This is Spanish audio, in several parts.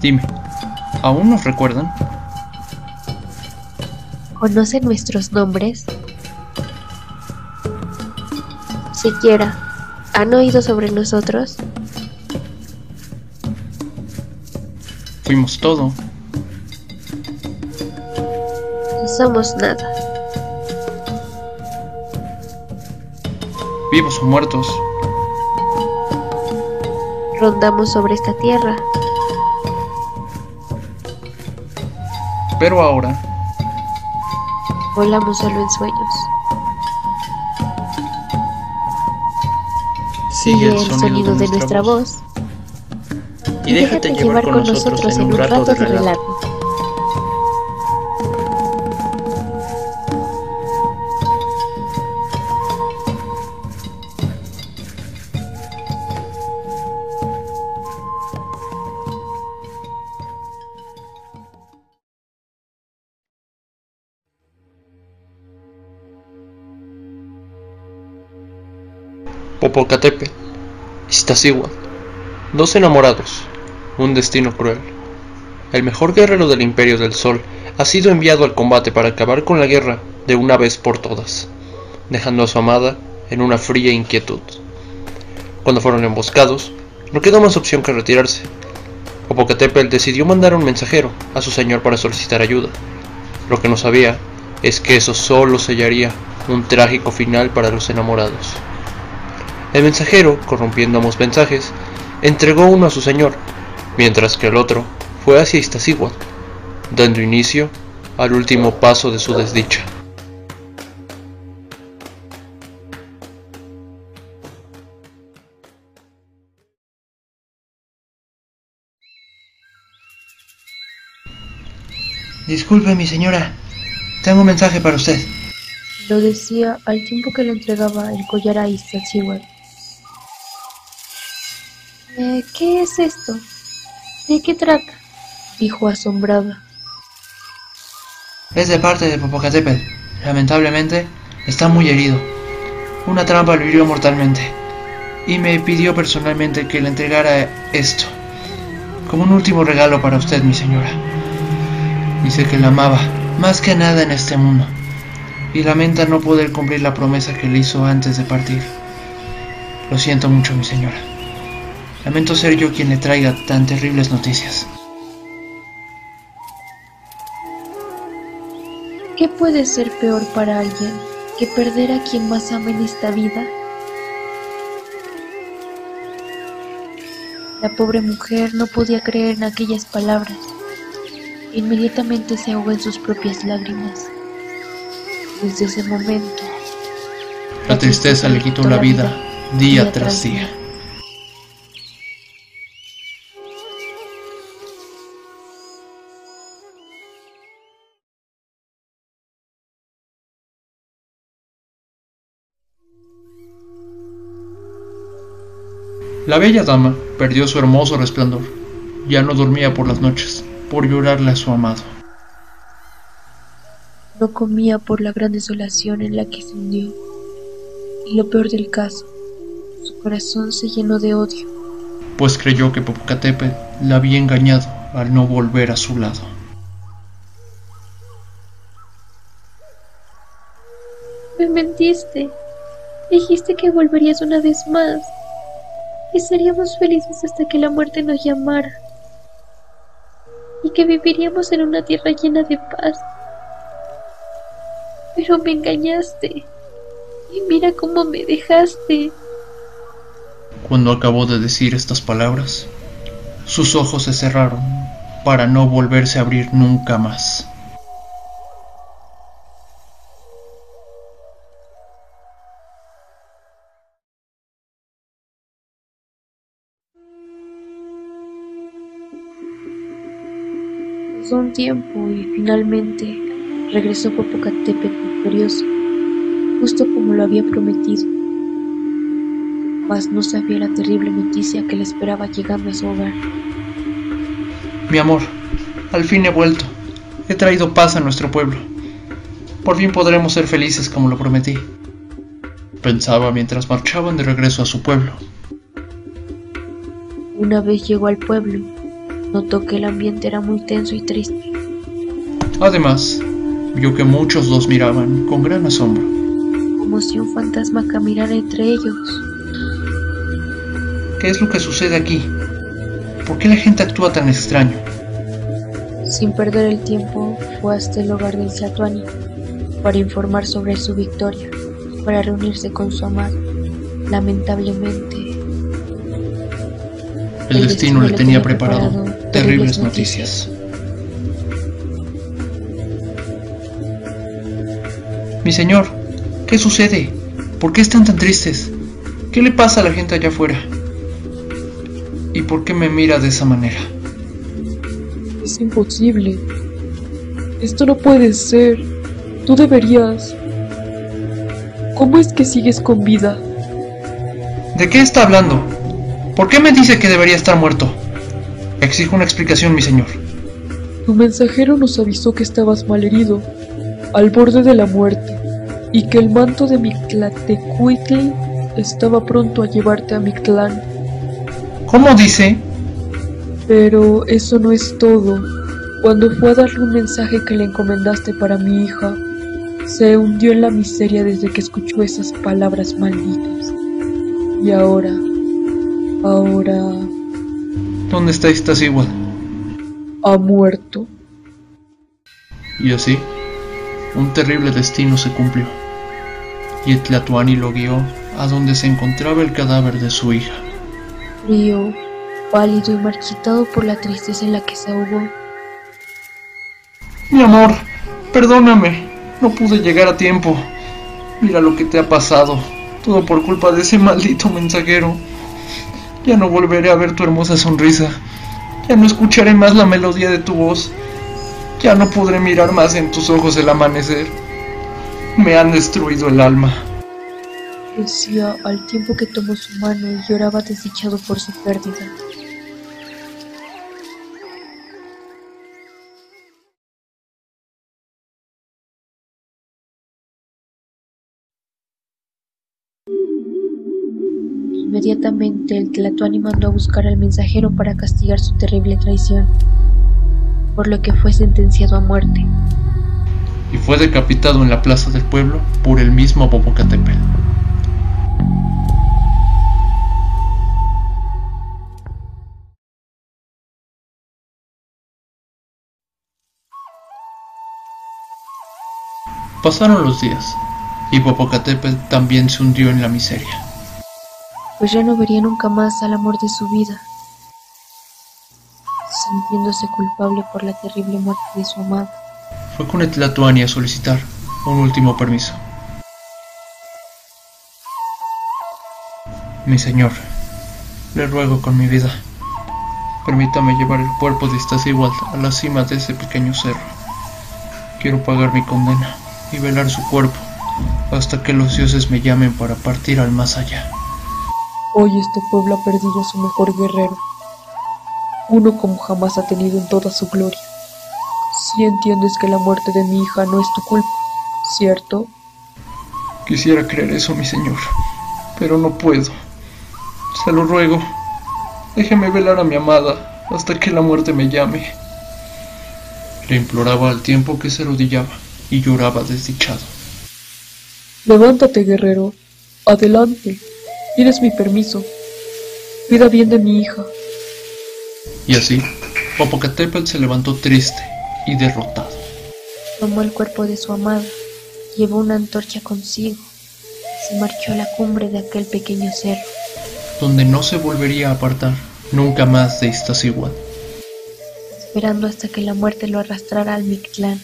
Dime, ¿aún nos recuerdan? ¿Conocen nuestros nombres? Siquiera, ¿han oído sobre nosotros? Fuimos todo. No somos nada. Vivos o muertos. Rondamos sobre esta tierra. Pero ahora Volamos solo en sueños. Sigue el sonido de nuestra voz. Y déjate llevar con nosotros en un rato de relato. Popocatépetl, Iztaccíhuatl, dos enamorados, un destino cruel. El mejor guerrero del Imperio del Sol ha sido enviado al combate para acabar con la guerra de una vez por todas, dejando a su amada en una fría inquietud. Cuando fueron emboscados, no quedó más opción que retirarse. Popocatépetl decidió mandar un mensajero a su señor para solicitar ayuda. Lo que no sabía es que eso solo sellaría un trágico final para los enamorados. El mensajero, corrompiendo ambos mensajes, entregó uno a su señor, mientras que el otro fue hacia Iztaccíhuatl, dando inicio al último paso de su desdicha. Disculpe, mi señora. Tengo un mensaje para usted. Lo decía al tiempo que le entregaba el collar a Iztaccíhuatl. Eh, ¿Qué es esto? ¿De qué trata? Dijo asombrada. Es de parte de Popocatépetl. Lamentablemente, está muy herido. Una trampa lo hirió mortalmente. Y me pidió personalmente que le entregara esto. Como un último regalo para usted, mi señora. Dice que la amaba, más que nada en este mundo. Y lamenta no poder cumplir la promesa que le hizo antes de partir. Lo siento mucho, mi señora. Lamento ser yo quien le traiga tan terribles noticias. ¿Qué puede ser peor para alguien que perder a quien más ama en esta vida? La pobre mujer no podía creer en aquellas palabras. Inmediatamente se ahogó en sus propias lágrimas. Desde ese momento, La tristeza le quitó la vida día tras día. La bella dama perdió su hermoso resplandor. Ya no dormía por las noches, por llorarle a su amado. no comía por la gran desolación en la que se hundió. Y lo peor del caso, su corazón se llenó de odio. pues creyó que Popocatépetl la había engañado al no volver a su lado. Me mentiste. Dijiste que volverías una vez más. Seríamos felices hasta que la muerte nos llamara. Y que viviríamos en una tierra llena de paz. Pero me engañaste. Y mira cómo me dejaste. Cuando acabó de decir estas palabras, sus ojos se cerraron para no volverse a abrir nunca más. Pasó un tiempo y finalmente regresó Popocatépetl victorioso, justo como lo había prometido. Mas no sabía la terrible noticia que le esperaba llegando a su hogar. Mi amor, al fin he vuelto. He traído paz a nuestro pueblo. Por fin podremos ser felices como lo prometí. Pensaba mientras marchaban de regreso a su pueblo. Una vez llegó al pueblo, Notó que el ambiente era muy tenso y triste. Además, vio que muchos los miraban con gran asombro. Como si un fantasma caminara entre ellos. ¿Qué es lo que sucede aquí? ¿Por qué la gente actúa tan extraño? Sin perder el tiempo, fue hasta el hogar del Tlatuani para informar sobre su victoria para reunirse con su amado. Lamentablemente, el, destino, le tenía preparado, terribles noticias. Mi señor, ¿qué sucede? ¿Por qué están tan tristes? ¿Qué le pasa a la gente allá afuera? ¿Y por qué me mira de esa manera? Es imposible. Esto no puede ser. Tú deberías. ¿Cómo es que sigues con vida? ¿De qué está hablando? ¿Por qué me dice que debería estar muerto? Exijo una explicación, mi señor. Tu mensajero nos avisó que estabas malherido, al borde de la muerte, y que el manto de Mictlatecuhtli estaba pronto a llevarte a mi clan. ¿Cómo dice? Pero eso no es todo. Cuando fue a darle un mensaje que le encomendaste para mi hija, se hundió en la miseria desde que escuchó esas palabras malditas. Y ahora, ahora... ¿Dónde está igual? Ha muerto. Y así, un terrible destino se cumplió. Y Tlatuani lo guió a donde se encontraba el cadáver de su hija. Frío, pálido y marchitado por la tristeza en la que se ahogó. Mi amor, perdóname, no pude llegar a tiempo. Mira lo que te ha pasado, todo por culpa de ese maldito mensajero. Ya no volveré a ver tu hermosa sonrisa. Ya no escucharé más la melodía de tu voz. Ya no podré mirar más en tus ojos el amanecer. Me han destruido el alma. Decía al tiempo que tomó su mano y lloraba desdichado por su pérdida. Inmediatamente el Tlatoani mandó a buscar al mensajero para castigar su terrible traición, por lo que fue sentenciado a muerte. Y fue decapitado en la plaza del pueblo por el mismo Popocatépetl. Pasaron los días, y Popocatépetl también se hundió en la miseria pues ya no vería nunca más al amor de su vida, sintiéndose culpable por la terrible muerte de su amado. Fue con Etlatuani a solicitar un último permiso. Mi señor, le ruego con mi vida, permítame llevar el cuerpo de igual a la cima de ese pequeño cerro. Quiero pagar mi condena y velar su cuerpo hasta que los dioses me llamen para partir al más allá. Hoy este pueblo ha perdido a su mejor guerrero, uno como jamás ha tenido en toda su gloria. Si entiendes que la muerte de mi hija no es tu culpa, ¿cierto? Quisiera creer eso, mi señor, pero no puedo. Se lo ruego. Déjeme velar a mi amada hasta que la muerte me llame. Le imploraba al tiempo que se arrodillaba y lloraba desdichado. Levántate, guerrero. Adelante. Tienes mi permiso. Cuida bien de mi hija. Y así, Popocatépetl se levantó triste y derrotado. Tomó el cuerpo de su amada, llevó una antorcha consigo y se marchó a la cumbre de aquel pequeño cerro. Donde no se volvería a apartar nunca más de Iztaccíhuatl. Esperando hasta que la muerte lo arrastrara al Mictlán.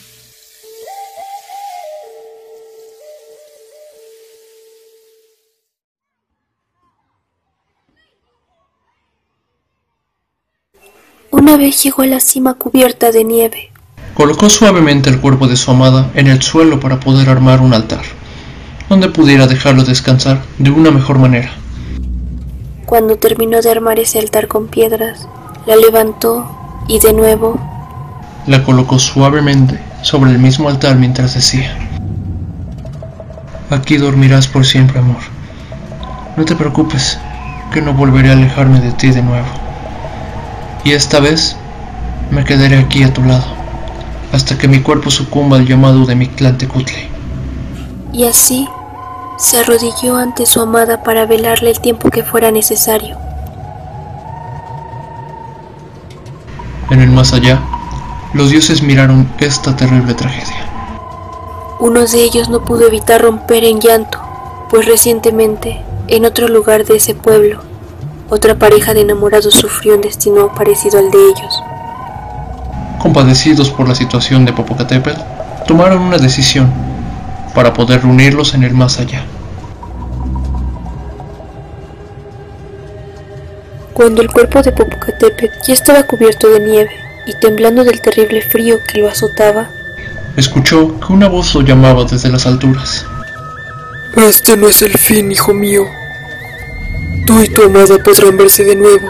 Llegó a la cima cubierta de nieve. Colocó suavemente el cuerpo de su amada en el suelo para poder armar un altar, donde pudiera dejarlo descansar de una mejor manera. Cuando terminó de armar ese altar con piedras, la levantó y de nuevo la colocó suavemente sobre el mismo altar mientras decía, Aquí dormirás por siempre, amor. No te preocupes, que no volveré a alejarme de ti de nuevo y esta vez me quedaré aquí a tu lado, hasta que mi cuerpo sucumba al llamado de mi clan. Y así se arrodilló ante su amada para velarle el tiempo que fuera necesario. En el más allá, los dioses miraron esta terrible tragedia. Uno de ellos no pudo evitar romper en llanto, pues recientemente, en otro lugar de ese pueblo, otra pareja de enamorados sufrió un destino parecido al de ellos. Compadecidos por la situación de Popocatépetl, tomaron una decisión para poder reunirlos en el más allá. Cuando el cuerpo de Popocatépetl ya estaba cubierto de nieve y temblando del terrible frío que lo azotaba, escuchó que una voz lo llamaba desde las alturas. Este no es el fin, hijo mío. Tú y tu amada podrán verse de nuevo.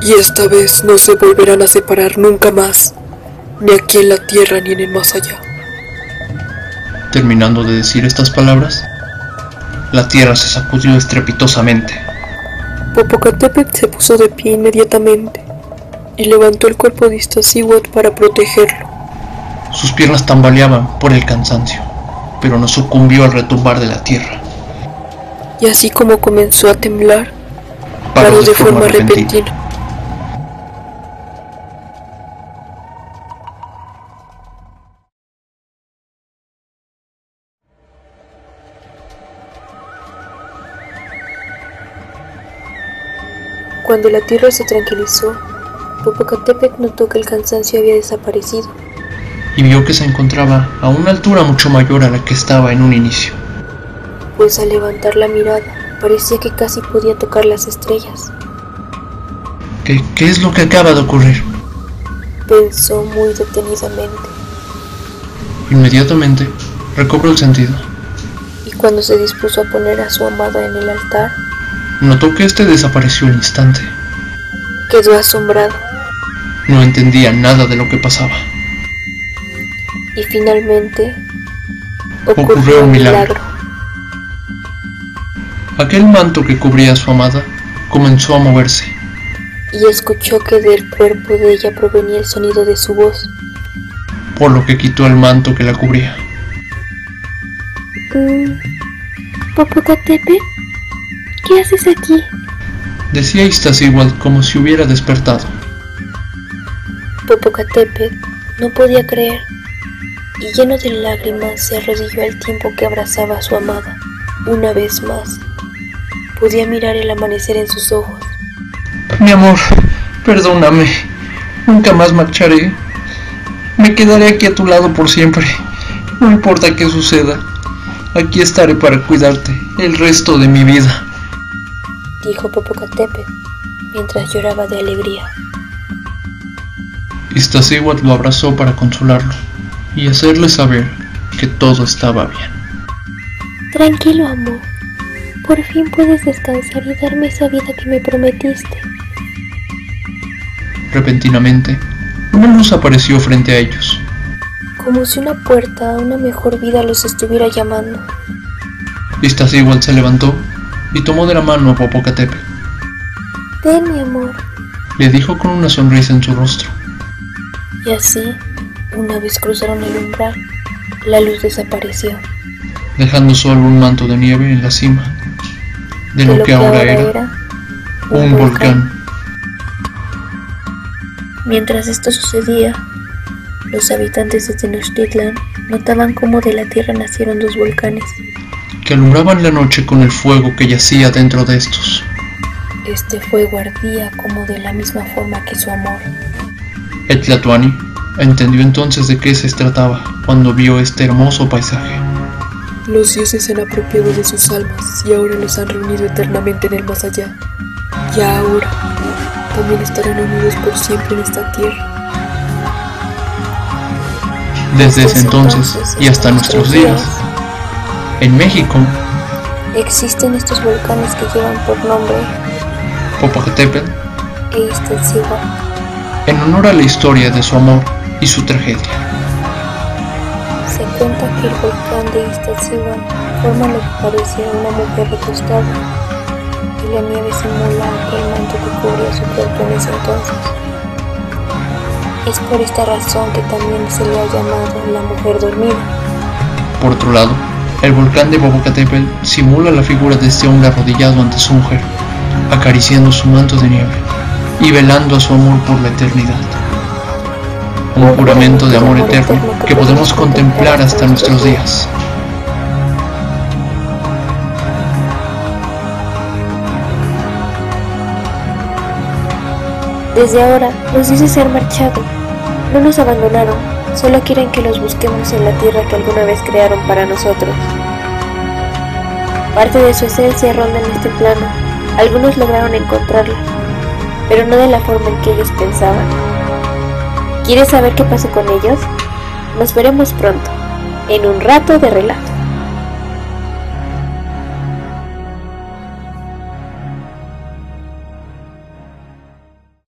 Y esta vez no se volverán a separar nunca más, ni aquí en la tierra ni en el más allá. Terminando de decir estas palabras, la tierra se sacudió estrepitosamente. Popocatépetl se puso de pie inmediatamente y levantó el cuerpo de Iztaccíhuatl para protegerlo. Sus piernas tambaleaban por el cansancio, pero no sucumbió al retumbar de la tierra. Y así como comenzó a temblar, paró de, forma, repentina. Cuando la tierra se tranquilizó, Popocatépetl notó que el cansancio había desaparecido. Y vio que se encontraba a una altura mucho mayor a la que estaba en un inicio. Pues al levantar la mirada, parecía que casi podía tocar las estrellas. ¿Qué, qué es lo que acaba de ocurrir? Pensó muy detenidamente. Inmediatamente recobró el sentido. Y cuando se dispuso a poner a su amada en el altar, Notó que este desapareció al instante. quedó asombrado No entendía nada de lo que pasaba. y finalmente Ocurrió un milagro. Aquel manto que cubría a su amada comenzó a moverse. y escuchó que del cuerpo de ella provenía el sonido de su voz. por lo que quitó el manto que la cubría. Mm, Popocatépetl, ¿qué haces aquí? Decía Iztaccíhuatl como si hubiera despertado. Popocatépetl no podía creer y lleno de lágrimas se arrodilló al tiempo que abrazaba a su amada. Una vez más, podía mirar el amanecer en sus ojos. Mi amor, perdóname. Nunca más marcharé. Me quedaré aquí a tu lado por siempre. No importa qué suceda. Aquí estaré para cuidarte el resto de mi vida. dijo Popocatépetl mientras lloraba de alegría. Iztaccíhuatl lo abrazó para consolarlo y hacerle saber que todo estaba bien. Tranquilo, amor. Por fin puedes descansar y darme esa vida que me prometiste. Repentinamente, una luz apareció frente a ellos. Como si una puerta a una mejor vida los estuviera llamando. Iztaccíhuatl se levantó y tomó de la mano a Popocatépetl. Ven, mi amor. Le dijo con una sonrisa en su rostro. Y así, una vez cruzaron el umbral, la luz desapareció. dejando solo un manto de nieve en la cima de lo que ahora era un volcán. Mientras esto sucedía, los habitantes de Tenochtitlan notaban cómo de la tierra nacieron dos volcanes. que alumbraban la noche con el fuego que yacía dentro de estos. Este fuego ardía como de la misma forma que su amor. El Tlatoani entendió entonces de qué se trataba cuando vio este hermoso paisaje. Los dioses se han apropiado de sus almas y ahora los han reunido eternamente en el más allá. Y ahora también estarán unidos por siempre en esta tierra. Desde ese entonces y hasta nuestros días, en México, existen estos volcanes que llevan por nombre Popocatépetl, e Iztaccíhuatl. en honor a la historia de su amor y su tragedia. Cuenta que el volcán de Iztaccíhuatl forma lo que parece una mujer recostada y la nieve simula aquel manto que cubría su cuerpo en ese entonces. Es por esta razón que también se le ha llamado la mujer dormida. Por otro lado, el volcán de Popocatépetl simula la figura de este hombre arrodillado ante su mujer, acariciando su manto de nieve y velando a su amor por la eternidad. Un juramento de amor eterno que podemos contemplar hasta nuestros días. Desde ahora, los dioses se han marchado. No nos abandonaron, solo quieren que los busquemos en la tierra que alguna vez crearon para nosotros. Parte de su esencia ronda en este plano. Algunos lograron encontrarla, pero no de la forma en que ellos pensaban. ¿Quieres saber qué pasó con ellos? Nos veremos pronto, en un rato de relato.